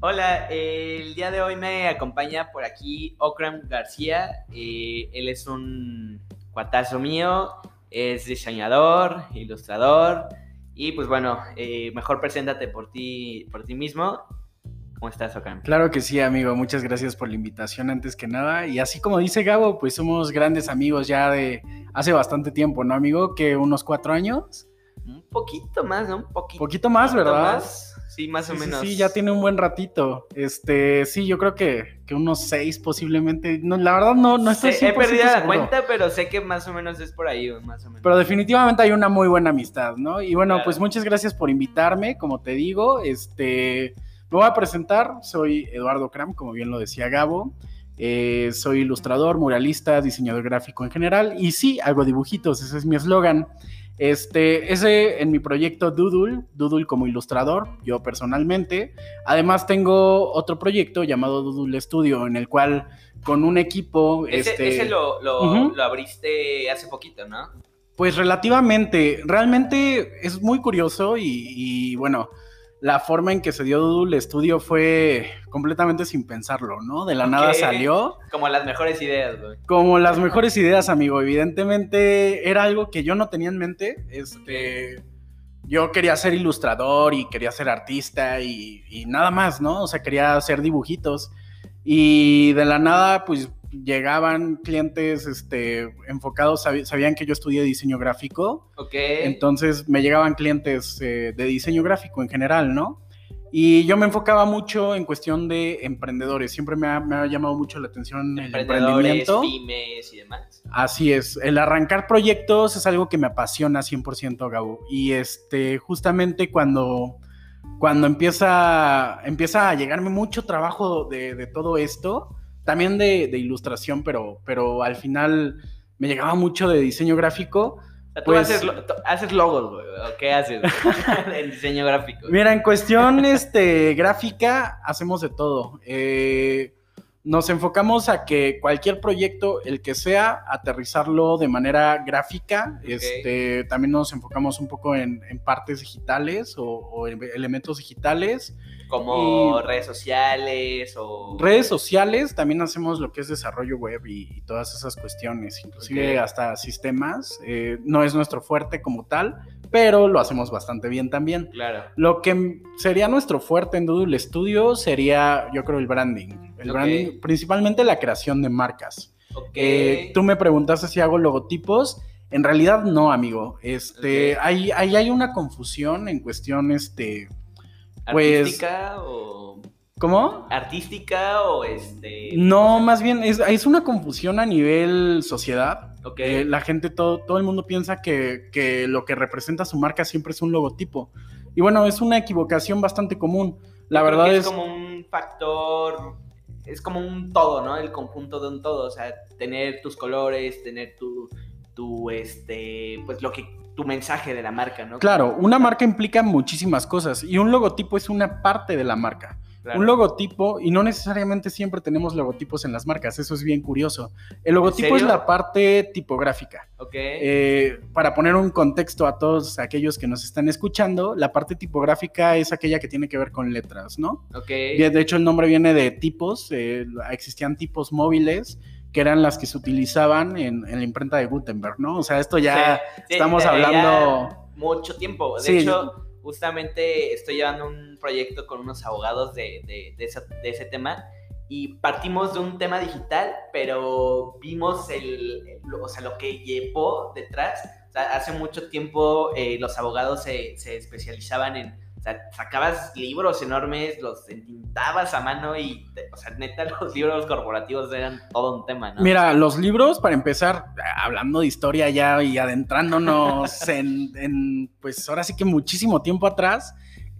Hola, eh, el día de hoy me acompaña por aquí Okram García. Eh, él es un cuatazo mío, es diseñador, ilustrador y pues bueno, eh, mejor preséntate por ti, por ti mismo. ¿Cómo estás, Okram? Claro que sí, amigo. Muchas gracias por la invitación antes que nada. Y así como dice Gabo, pues somos grandes amigos ya de hace bastante tiempo, ¿no, amigo? Que unos cuatro años. Un poquito más, ¿no? Un poquito, poquito más, ¿verdad? Más. Sí, más o Sí, menos. Sí, ya tiene un buen ratito. Este, sí, yo creo que, que unos seis posiblemente. No, la verdad no, no estoy he 100% perdido la seguro. cuenta, pero sé que más o menos es por ahí, más o menos. Pero definitivamente hay una muy buena amistad, ¿no? Y bueno, Claro. pues muchas gracias por invitarme, como te digo, este, me voy a presentar, soy Eduardo Cram, como bien lo decía Gabo, Eh, soy ilustrador, muralista, diseñador gráfico en general, y sí, hago dibujitos, ese es mi eslogan. Este, ese en mi proyecto Doodle, Doodle como ilustrador, yo personalmente. Además tengo otro proyecto llamado Doodle Studio, en el cual con un equipo... ese, este, ese lo, lo, abriste hace poquito, ¿no? Pues relativamente, realmente es muy curioso y, y, bueno, la forma en que se dio Doodle Studio fue completamente sin pensarlo, ¿no? De la nada salió Como las mejores ideas, güey. como las mejores ideas, amigo. Evidentemente era algo que yo no tenía en mente. Este, yo quería ser ilustrador y quería ser artista y, y nada más, ¿no? O sea, quería hacer dibujitos. Y de la nada, pues llegaban clientes este, enfocados, sabían que yo estudié diseño gráfico. Ok. Entonces me llegaban clientes eh, de diseño gráfico en general, ¿no? Y yo me enfocaba mucho en cuestión de emprendedores. Siempre me ha, me ha llamado mucho la atención el emprendimiento. pymes y demás. Así es, el arrancar proyectos es algo que me apasiona 100%, Gabo. Y este, justamente cuando, cuando empieza, empieza a llegarme mucho trabajo de, de todo esto, también de, de ilustración, pero, pero al final me llegaba mucho de diseño gráfico. Tú Pues- haces, haces logos, güey. ¿O qué haces? en diseño gráfico. Mira, en cuestión este, gráfica, hacemos de todo. Eh, nos enfocamos a que cualquier proyecto, el que sea, aterrizarlo de manera gráfica. Este, también nos enfocamos un poco en, en partes digitales o, o en elementos digitales. Como y- redes sociales o... Redes sociales, también hacemos lo que es desarrollo web y, y todas esas cuestiones, inclusive hasta sistemas. Eh, no es nuestro fuerte como tal, pero lo hacemos bastante bien también. Claro. Lo que sería nuestro fuerte en Doodle Studio sería, yo creo, el branding. El branding, principalmente la creación de marcas. Ok. Eh, tú me preguntaste si hago logotipos. En realidad no, amigo. Este, Ok. ahí, ahí hay una confusión en cuestión, este, pues- ¿Artística o... ¿cómo? ¿Artística o este...? No, más bien es, es una confusión a nivel sociedad. Ok. Eh, la gente, todo, todo el mundo piensa que, que lo que representa su marca siempre es un logotipo. Y bueno, es una equivocación bastante común. La Yo creo verdad que es... como un factor, es como un todo, ¿no? El conjunto de un todo, o sea, tener tus colores, tener tu, tu, este, pues lo que, tu mensaje de la marca, ¿no? Claro, una marca implica muchísimas cosas y un logotipo es una parte de la marca. Claro. Un logotipo, y no necesariamente siempre tenemos logotipos en las marcas, eso es bien curioso. El logotipo es la parte tipográfica. Ok. Eh, para poner un contexto a todos aquellos que nos están escuchando, la parte tipográfica es aquella que tiene que ver con letras, ¿no? ok. De de hecho, el nombre viene de tipos, eh, existían tipos móviles que eran las que se utilizaban en, en la imprenta de Gutenberg, ¿no? O sea, esto ya... Sí, estamos hablando- ya mucho tiempo. De Sí. hecho, justamente estoy llevando un proyecto con unos abogados de, de- de esa- de ese tema y partimos de un tema digital, pero vimos el, el- o sea, lo que llevó detrás. O sea, hace mucho tiempo eh, los abogados se, se especializaban en, sea, sacabas libros enormes, los entintabas a mano y, o sea, neta, los libros corporativos eran todo un tema, ¿no? Mira, los libros, para empezar, hablando de historia ya y adentrándonos en, en, pues ahora sí que muchísimo tiempo atrás,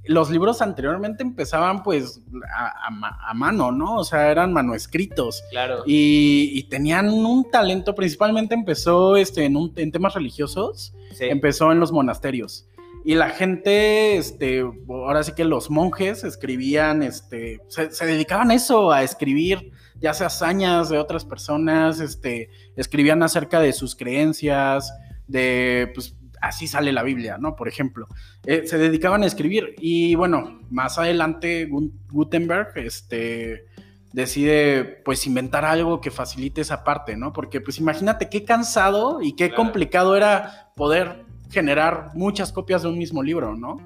los libros anteriormente empezaban pues a, a ma- a mano, ¿no? O sea, eran manuscritos. Claro. Y, y tenían un talento, principalmente empezó este, en, un- en temas religiosos, Sí. empezó en los monasterios. Y la gente, este, ahora sí que los monjes escribían, este, se, se dedicaban a eso, a escribir, ya sea hazañas de otras personas, este, escribían acerca de sus creencias, de, pues, así sale la Biblia, ¿no? Por ejemplo, eh, se dedicaban a escribir y bueno, más adelante Gutenberg, este decide pues inventar algo que facilite esa parte, ¿no? Porque pues imagínate qué cansado y qué complicado era poder generar muchas copias de un mismo libro, ¿no?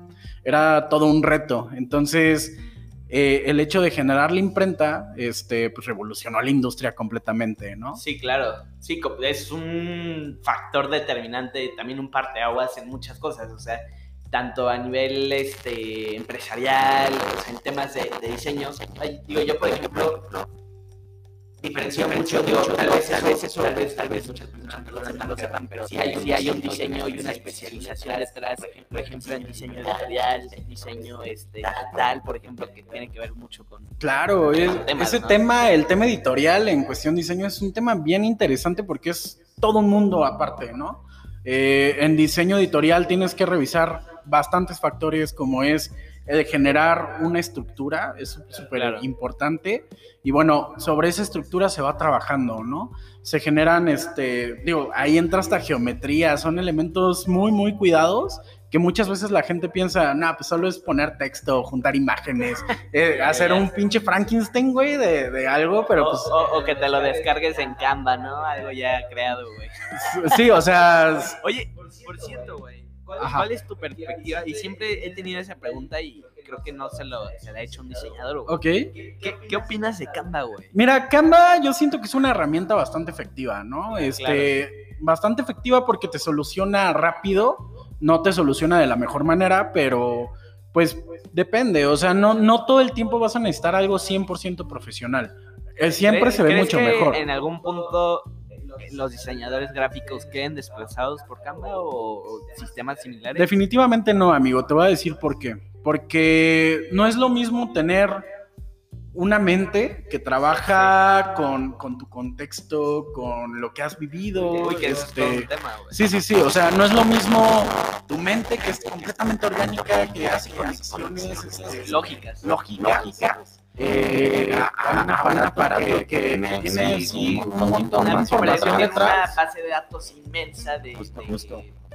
Era todo un reto. Entonces, eh, el hecho de generar la imprenta, este, pues revolucionó la industria completamente, ¿no? Sí, claro. Sí, es un factor determinante, también un parteaguas en muchas cosas, o sea, tanto a nivel este, empresarial, en temas de, de diseño. digo, yo, por ejemplo, diferenció mucho, digo, tal vez, tal vez eso, tal vez, tal vez muchas personas no lo sepan, pero sí hay, sí hay un diseño y una especialización detrás, por ejemplo, en diseño editorial, en diseño este, tal, por ejemplo, que tiene que ver mucho con... Claro, ese tema, el tema editorial en cuestión diseño es un tema bien interesante porque es todo un mundo aparte, ¿no? Eh, en diseño editorial tienes que revisar bastantes factores como es el generar una estructura es súper importante y bueno, sobre esa estructura se va trabajando, ¿no? Se generan, este, digo, ahí entra hasta geometría, son elementos muy, muy cuidados que muchas veces la gente piensa, nah, pues solo es poner texto, juntar imágenes, eh, hacer un pinche Frankenstein, güey, de, algo, pero pues... O, que te lo descargues en Canva, ¿no? Algo ya creado, güey. Sí, o sea... Oye, por cierto, güey, ¿Cuál, es tu perspectiva? Y siempre he tenido esa pregunta y creo que no se, lo, se la ha hecho un diseñador. Ok. ¿Qué, ¿Qué, opinas de Canva, güey? Mira, Canva yo siento que es una herramienta bastante efectiva, ¿no? Este, bastante efectiva porque te soluciona rápido, no te soluciona de la mejor manera, pero pues depende, o sea, no, no todo el tiempo vas a necesitar algo 100% profesional. Siempre se ve mucho mejor. En algún punto los diseñadores gráficos queden desplazados por Canva o, sistemas similares? Definitivamente no, amigo. Te voy a decir por qué. Porque no es lo mismo tener una mente que trabaja con, tu contexto, con lo que has vivido. este, sí, sí, sí. O sea, no es lo mismo tu mente que es completamente orgánica, que hace conexiones este, lógicas. lógicas eh, una para que, que tiene sí, un montón de información detrás. Una base de datos inmensa de,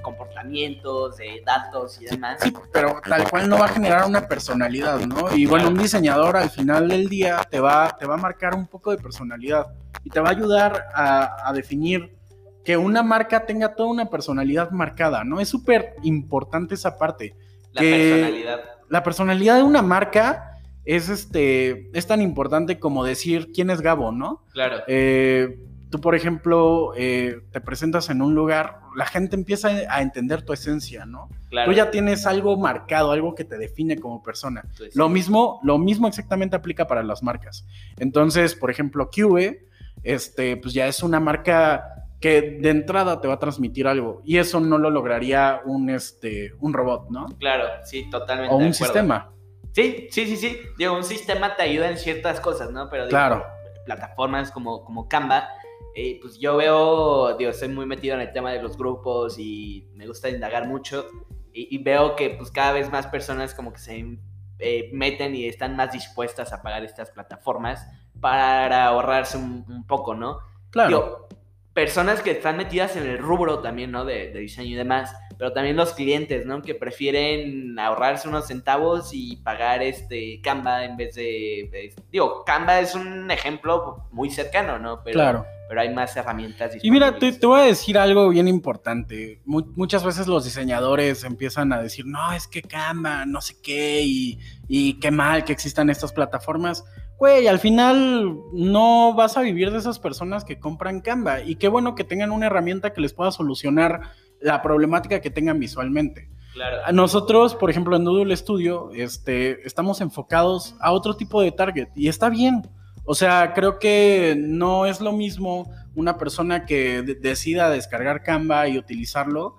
comportamientos, de datos y demás. Sí, pero tal cual no va a generar una personalidad, ¿no? Y bueno, un diseñador al final del día te va, te va a marcar un poco de personalidad y te va a ayudar a, a definir que una marca tenga toda una personalidad marcada, ¿no? Es súper importante esa parte. La personalidad. La personalidad de una marca es este es tan importante como decir quién es Gabo, ¿no? Claro. Eh, tú, por ejemplo, eh, te presentas en un lugar, la gente empieza a entender tu esencia, ¿no? Claro. Tú ya tienes algo marcado, algo que te define como persona. Lo mismo, lo mismo exactamente aplica para las marcas. Entonces, por ejemplo, QE, este, pues ya es una marca que de entrada te va a transmitir algo y eso no lo lograría un este un robot, ¿no? Claro, sí, totalmente. O un sistema. Sí, sí, sí, sí. Digo, un sistema te ayuda en ciertas cosas, ¿no? Pero claro. plataformas como, como Canva, eh, pues yo veo, digo, estoy muy metido en el tema de los grupos y me gusta indagar mucho y, veo que pues cada vez más personas como que se eh, meten y están más dispuestas a pagar estas plataformas para ahorrarse un, poco, ¿no? Claro personas que están metidas en el rubro también, ¿no? De, diseño y demás, pero también los clientes, ¿no? Que prefieren ahorrarse unos centavos y pagar este Canva en vez de, digo, Canva es un ejemplo muy cercano, ¿no? Pero, claro. Pero hay más herramientas. Y mira, te, voy a decir algo bien importante. muchas veces los diseñadores empiezan a decir, no, es que Canva, no sé qué, y, y qué mal que existan estas plataformas güey, al final no vas a vivir de esas personas que compran Canva. Y qué bueno que tengan una herramienta que les pueda solucionar la problemática que tengan visualmente. Claro. Nosotros, por ejemplo, en Doodle Studio, este, estamos enfocados a otro tipo de target y está bien. O sea, creo que no es lo mismo una persona que decida descargar Canva y utilizarlo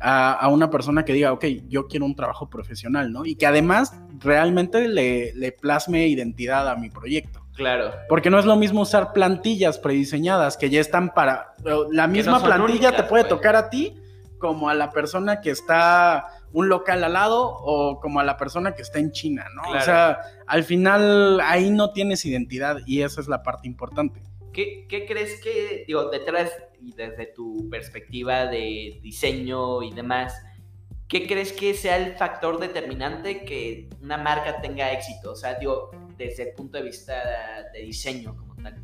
a, una persona que diga, ok, yo quiero un trabajo profesional, ¿no? Y que además realmente le, le plasme identidad a mi proyecto. Claro. Porque no es lo mismo usar plantillas prediseñadas que ya están para... La misma plantilla te puede tocar a ti como a la persona que está un local al lado o como a la persona que está en China, ¿no? O sea, al final ahí no tienes identidad y esa es la parte importante. ¿qué, ¿qué, crees que, digo, detrás y desde tu perspectiva de diseño y demás, ¿qué crees que sea el factor determinante que una marca tenga éxito? O sea, digo, desde el punto de vista de diseño como tal.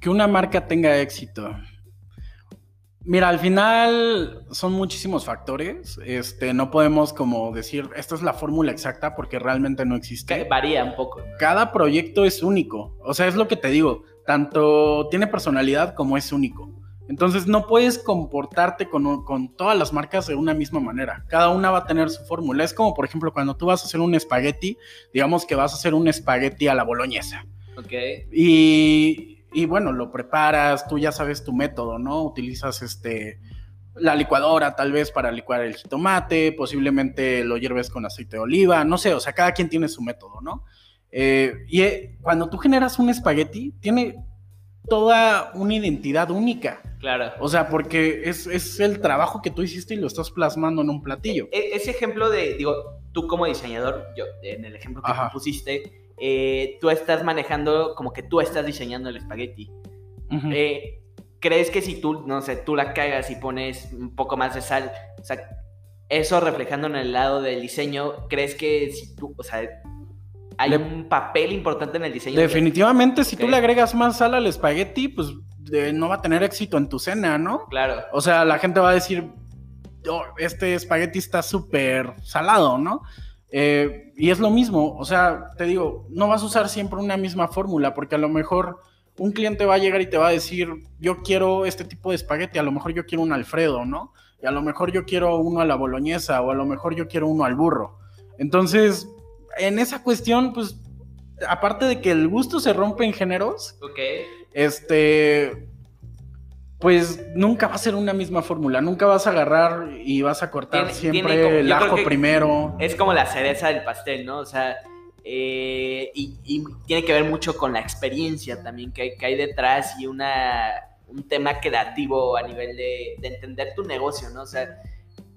Que una marca tenga éxito. Mira, al final son muchísimos factores. Este, no podemos como decir, esta es la fórmula exacta porque realmente no existe. Varía un poco. Cada proyecto es único. O sea, es lo que te digo. Tanto tiene personalidad como es único. Entonces no puedes comportarte con, con, todas las marcas de una misma manera. Cada una va a tener su fórmula. Es como, por ejemplo, cuando tú vas a hacer un espagueti, digamos que vas a hacer un espagueti a la boloñesa. Ok. Y, y bueno, lo preparas, tú ya sabes tu método, ¿no? Utilizas este la licuadora tal vez para licuar el jitomate, posiblemente lo hierves con aceite de oliva, no sé, o sea, cada quien tiene su método, ¿no? Eh, y eh, cuando tú generas un espagueti, tiene toda una identidad única. Claro. O sea, porque es, es, el trabajo que tú hiciste y lo estás plasmando en un platillo. E, ese ejemplo de, digo, tú como diseñador, yo, en el ejemplo que tú pusiste, eh, tú estás manejando como que tú estás diseñando el espagueti. Eh, ¿Crees que si tú, no sé, tú la cagas y pones un poco más de sal, o sea, eso reflejando en el lado del diseño, ¿crees que si tú, o sea, hay un papel importante en el diseño? Definitivamente, si tú le agregas más sal al espagueti, pues no va a tener éxito en tu cena, ¿no? Claro. O sea, la gente va a decir, oh, este espagueti está súper salado, ¿no? Eh, y es lo mismo, o sea, te digo, no vas a usar siempre una misma fórmula, porque a lo mejor un cliente va a llegar y te va a decir, yo quiero este tipo de espagueti, a lo mejor yo quiero un Alfredo, ¿no? Y a lo mejor yo quiero uno a la boloñesa, o a lo mejor yo quiero uno al burro. Entonces, en esa cuestión, pues, aparte de que el gusto se rompe en géneros, este, pues nunca va a ser una misma fórmula, nunca vas a agarrar y vas a cortar siempre el ajo primero. Es como la cereza del pastel, ¿no? O sea, eh, y, tiene que ver mucho con la experiencia también que hay, detrás y una, un tema creativo a nivel de, entender tu negocio, ¿no? O sea,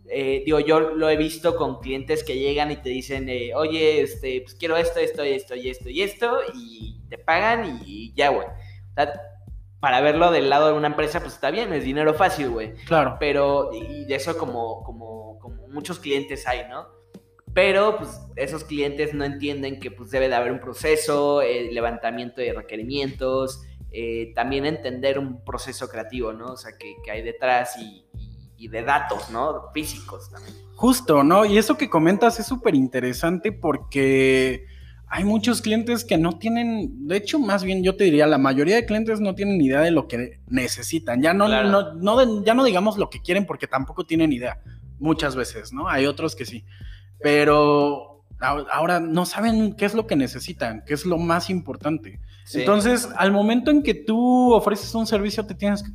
eh, digo, yo lo he visto con clientes que llegan y te dicen, eh, oye, este, pues quiero esto, esto, esto y esto y esto, y te pagan y ya, güey. O sea, para verlo del lado de una empresa, pues está bien, es dinero fácil, güey. Claro. Pero, y de eso como, como, como muchos clientes hay, ¿no? Pero, pues, esos clientes no entienden que, pues, debe de haber un proceso, levantamiento de requerimientos, eh, también entender un proceso creativo, ¿no? O sea, que, hay detrás y, y, de datos, ¿no? Físicos también. Justo, ¿no? Y eso que comentas es súper interesante porque hay muchos clientes que no tienen, de hecho, más bien yo te diría, la mayoría de clientes no tienen idea de lo que necesitan. Ya no, no, ya no digamos lo que quieren porque tampoco tienen idea. Muchas veces, ¿no? Hay otros que sí. Pero ahora no saben qué es lo que necesitan, qué es lo más importante. Entonces, al momento en que tú ofreces un servicio, te tienes que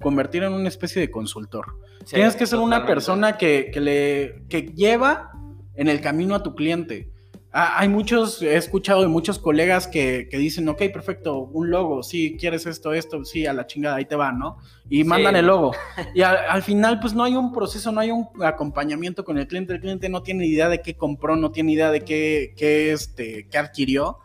convertir en una especie de consultor. tienes que ser una persona que, que, le, que lleva en el camino a tu cliente Ah, hay muchos, he escuchado de muchos colegas que, dicen, ok, perfecto, un logo, sí, quieres esto, esto, sí, a la chingada, ahí te va, ¿no? Y mandan el logo. Y al, final, pues no hay un proceso, no hay un acompañamiento con el cliente. El cliente no tiene idea de qué compró, no tiene idea de qué, qué, este, qué adquirió.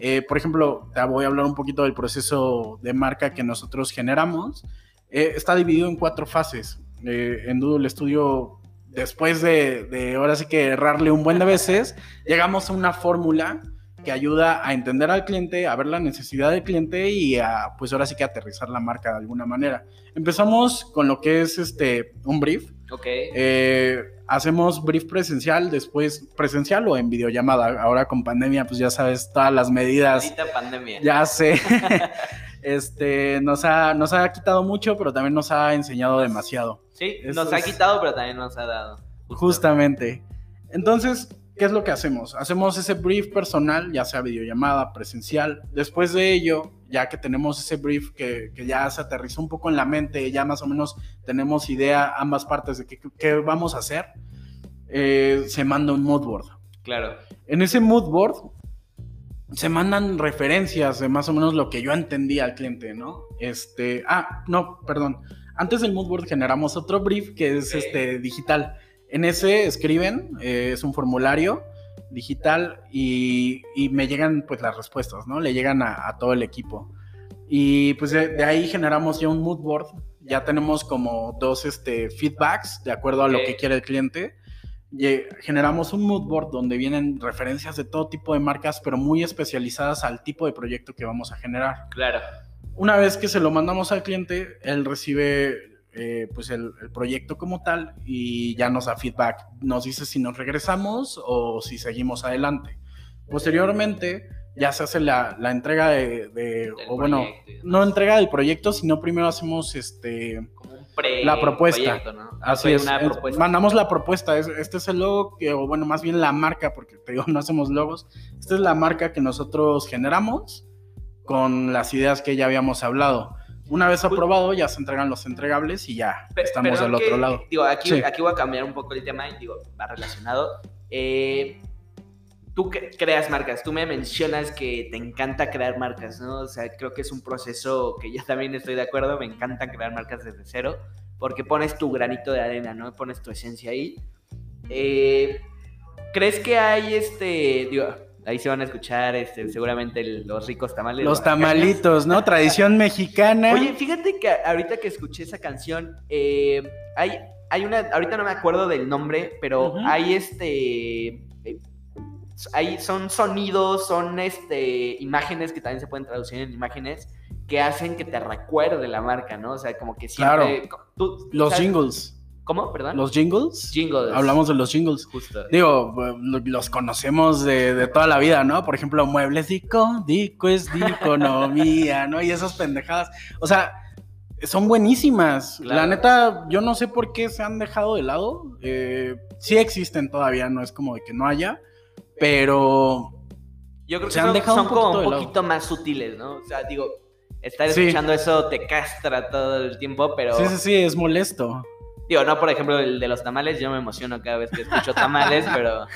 Eh, por ejemplo, te voy a hablar un poquito del proceso de marca que nosotros generamos. Eh, está dividido en cuatro fases. Eh, en Doodle Studio después de, ahora sí que errarle un buen de veces, llegamos a una fórmula que ayuda a entender al cliente, a ver la necesidad del cliente y a, pues ahora sí que aterrizar la marca de alguna manera. Empezamos con lo que es este, un brief. Ok. Eh, hacemos brief presencial, después presencial o en videollamada. Ahora con pandemia, pues ya sabes, todas las medidas. pandemia. Ya sé. este, nos ha, nos ha quitado mucho, pero también nos ha enseñado demasiado. Sí, nos ha quitado, pero también nos ha dado. Justamente. Entonces, ¿qué es lo que hacemos? Hacemos ese brief personal, ya sea videollamada, presencial. Después de ello, ya que tenemos ese brief que, ya se aterrizó un poco en la mente, ya más o menos tenemos idea ambas partes de qué, vamos a hacer, eh, se manda un mood board. Claro. En ese mood board se mandan referencias de más o menos lo que yo entendía al cliente, ¿no? Este, ah, no, perdón. Antes del moodboard generamos otro brief que es este digital. En ese escriben, eh, es un formulario digital y, me llegan pues las respuestas, ¿no? Le llegan a, todo el equipo. Y pues de, de ahí generamos ya un mood board. Ya tenemos como dos este, feedbacks de acuerdo a lo que quiere el cliente. Generamos un mood board donde vienen referencias de todo tipo de marcas, pero muy especializadas al tipo de proyecto que vamos a generar. Claro. Una vez que se lo mandamos al cliente, él recibe eh, pues el, el proyecto como tal y ya nos da feedback. Nos dice si nos regresamos o si seguimos adelante. Posteriormente ya se hace la, la entrega de, o bueno, no entrega del proyecto, sino primero hacemos este, Como pre- La propuesta. proyecto, ¿no? así es, Una es- propuesta. mandamos la propuesta, es- este es el logo, que, o bueno, más bien la marca, porque te digo, no hacemos logos, esta es la marca que nosotros generamos con las ideas que ya habíamos hablado. Una vez Cool. aprobado, ya se entregan los entregables y ya estamos del otro que- lado. Digo, aquí, Sí. aquí voy a cambiar un poco el tema y digo, va relacionado. Eh, tú cre- creas marcas, tú me mencionas que te encanta crear marcas, ¿no? O sea, creo que es un proceso que yo también estoy de acuerdo, me encanta crear marcas desde cero, porque pones tu granito de arena, ¿no? Pones tu esencia ahí. Eh, ¿Crees que hay este, digo, ahí se van a escuchar este, seguramente el- los ricos tamales? Los tamalitos, ¿no? Tradición mexicana. Oye, fíjate que ahorita que escuché esa canción, eh, hay, hay una, ahorita no me acuerdo del nombre, pero hay este, hay, son sonidos, son este, imágenes que también se pueden traducir en imágenes que hacen que te recuerde la marca, ¿no? O sea, como que siempre... tú- los ¿sabes? jingles. ¿Cómo? Perdón. Los jingles. jingles. Hablamos de los jingles. Justo. Digo, lo- los conocemos de, de toda la vida, ¿no? Por ejemplo, muebles dico, dico es de economía, ¿no? Y esas pendejadas. O sea, son buenísimas. Claro. La neta, yo no sé por qué se han dejado de lado. Eh, sí existen todavía, no es como de que no haya, pero Yo creo que se han son, dejado son un como un poquito más sutiles, ¿no? O sea, digo, estar Sí. escuchando eso te castra todo el tiempo, pero... sí, sí, sí, es molesto. Digo, no, por ejemplo, el de los tamales, yo me emociono cada vez que escucho tamales, pero.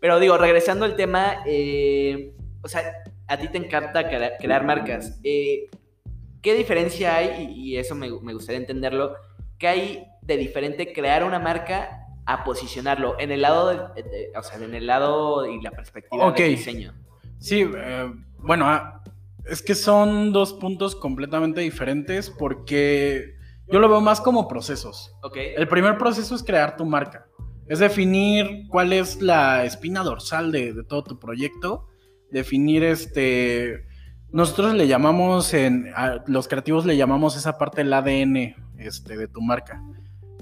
pero digo, regresando al tema, eh, o sea, a ti te encanta crea- crear marcas. Eh, ¿Qué diferencia hay? Y, y eso me, me gustaría entenderlo. ¿Qué hay de diferente crear una marca a posicionarlo en el lado, de- de- o sea, en el lado y la perspectiva Ok. del diseño? Sí, eh, bueno, ah, es que son dos puntos completamente diferentes porque yo lo veo más como procesos. ¿Ok? El primer proceso es crear tu marca. Es definir cuál es la espina dorsal de, de todo tu proyecto. Definir este. Nosotros le llamamos en. a los creativos le llamamos esa parte el ADN este, de tu marca.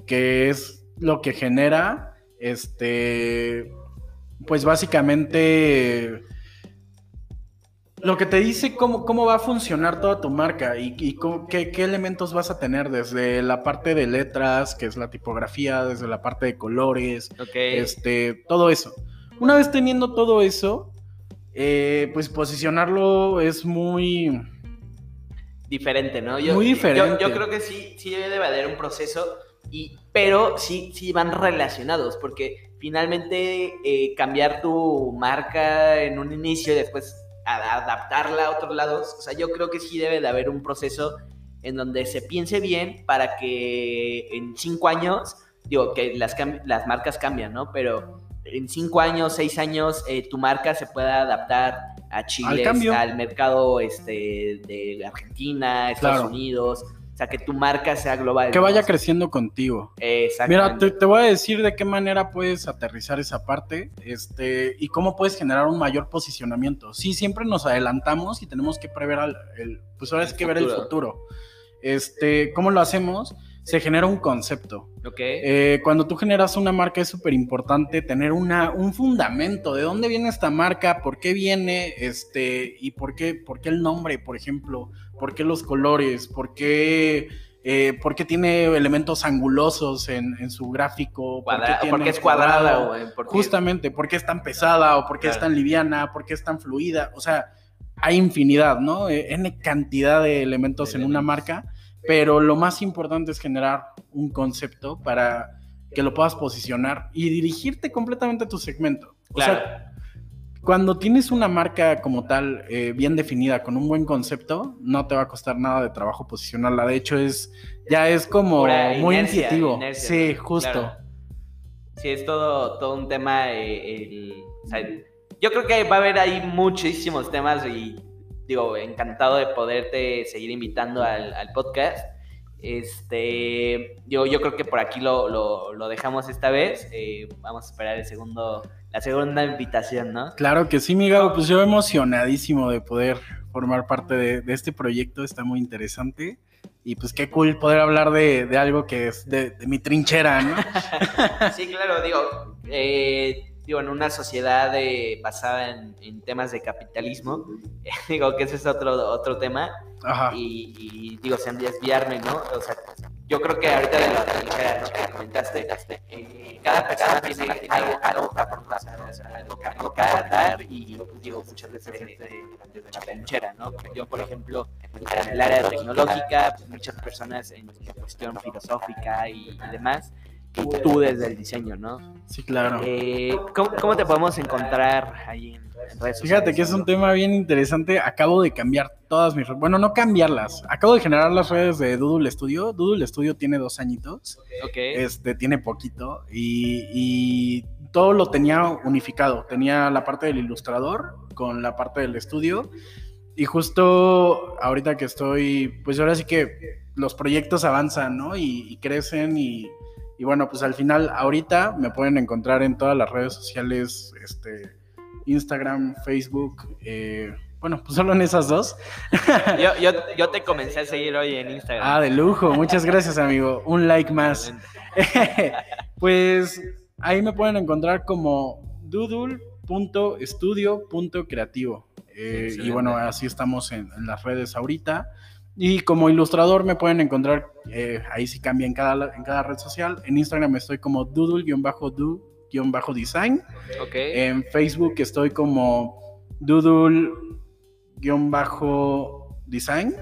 Que es lo que genera. Este. Pues básicamente. Lo que te dice cómo, cómo va a funcionar toda tu marca y, y cómo- qué, qué elementos vas a tener desde la parte de letras, que es la tipografía, desde la parte de colores, este, todo eso. Una vez teniendo todo eso, eh, pues posicionarlo es muy... diferente, ¿no? Muy diferente. Yo, yo creo que sí, sí debe de haber un proceso, y, pero sí, sí van relacionados, porque finalmente eh, cambiar tu marca en un inicio y después adaptarla a otros lados, o sea, yo creo que sí debe de haber un proceso en donde se piense bien para que en cinco años, digo, que las, las marcas cambian, ¿no? Pero en cinco años, seis años, eh, tu marca se pueda adaptar a Chile, al mercado este, de Argentina, Estados Claro. Unidos, o sea, que tu marca sea global. que vaya creciendo contigo. Mira, Exactamente. te, te voy a decir de qué manera puedes aterrizar esa parte este, y cómo puedes generar un mayor posicionamiento. Sí, siempre nos adelantamos y tenemos que prever al, el, pues ahora es que ver el futuro. futuro. Este, ¿Cómo lo hacemos? Se genera un concepto. Ok. Eh, cuando tú generas una marca es súper importante tener una, un fundamento de dónde viene esta marca, por qué viene, este, y por qué, por qué el nombre, por ejemplo, por qué los colores, por qué, eh, por qué tiene elementos angulosos en, en su gráfico, por qué Cuadra- tiene porque es cuadrada, cuadrado, porque- justamente, por qué es tan pesada o por qué es tan liviana, por qué es tan fluida, o sea, hay infinidad, ¿no? Eh, N cantidad de elementos De en una marca, pero lo más importante es generar un concepto para que lo puedas posicionar y dirigirte completamente a tu segmento. O Claro. sea, cuando tienes una marca como tal eh, bien definida, con un buen concepto, no te va a costar nada de trabajo posicionarla. De hecho, es ya es como muy intuitivo. inercia, sí, justo. Claro. Sí, es todo, todo un tema. eh, el- o sea, yo creo que va a haber ahí muchísimos temas y digo, encantado de poderte seguir invitando al, al podcast. Este, yo, yo creo que por aquí lo, lo, lo dejamos esta vez. Eh, vamos a esperar el segundo, la segunda invitación, ¿no? Claro que sí, mi Gabo. Pues yo emocionadísimo de poder formar parte de, de este proyecto. Está muy interesante. Y pues qué cool poder hablar de, de algo que es de, de, mi trinchera, ¿no? sí, claro, digo, eh, digo, en una sociedad de, basada en, en, temas de capitalismo, digo que ese es otro, otro tema. Ajá. Y, y, digo, sin desviarme, ¿no? O sea, yo creo que ahorita de la. Que comentaste, eh, cada persona tiene algo, algo para aportar, algo, algo que aportar y digo, muchas veces desde, la trinchera, ¿no? Yo, por ejemplo, en el área tecnológica, muchas personas en cuestión filosófica y demás, tú desde el diseño, ¿no? Sí, claro. Eh, ¿cómo, ¿cómo, te podemos encontrar ahí en, en redes sociales? Fíjate que es un tema bien interesante. Acabo de cambiar todas mis redes. Bueno, no cambiarlas. Acabo de generar las redes de Doodle Studio. Doodle Studio tiene dos añitos. Okay. Este, tiene poquito. Y, y todo lo tenía unificado. Tenía la parte del ilustrador con la parte del estudio. Y justo ahorita que estoy, pues ahora sí que los proyectos avanzan, ¿no? Y, y crecen y, y, bueno, pues al final, ahorita me pueden encontrar en todas las redes sociales, este, Instagram, Facebook, eh, bueno, pues solo en esas dos. yo, yo, yo, te comencé a seguir hoy en Instagram. Ah, de lujo, muchas gracias amigo, un like más. pues ahí me pueden encontrar como doodle.estudio.creativo. Eh, y bueno, así estamos en, en, las redes ahorita. Y como ilustrador me pueden encontrar, eh, ahí sí cambia en cada, en cada red social. En Instagram estoy como doodle-do-design. Okay. En Facebook estoy como doodle-design.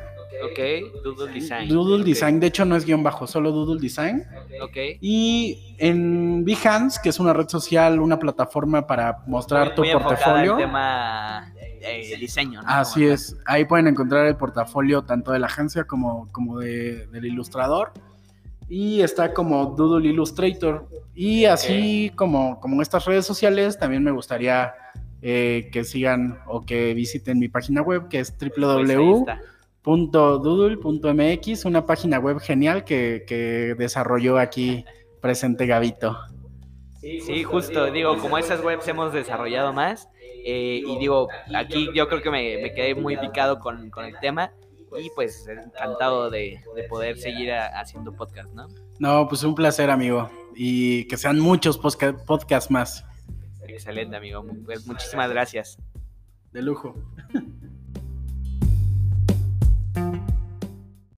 Ok, Doodle Design. Doodle okay. Design, de hecho no es guion bajo, solo Doodle Design. Ok. Y en Behance, que es una red social, una plataforma para mostrar muy, tu muy portafolio. Tema eh, diseño, ¿no? Así como es, ahí pueden encontrar el portafolio tanto de la agencia como, como de, del ilustrador. Y está como Doodle Illustrator. Y así como, como estas redes sociales, también me gustaría eh, que sigan o que visiten mi página web, que es. Pues .doodle.mx, una página web genial que, que, desarrolló aquí presente Gavito. Sí, sí justo, digo, como esas webs hemos desarrollado más, eh, y digo, aquí yo creo que me, me quedé muy picado con, con, el tema, y pues encantado de, de poder seguir a, haciendo podcast, ¿no? No, pues un placer, amigo, y que sean muchos podcasts podcast más. Excelente, amigo, pues muchísimas gracias. De lujo.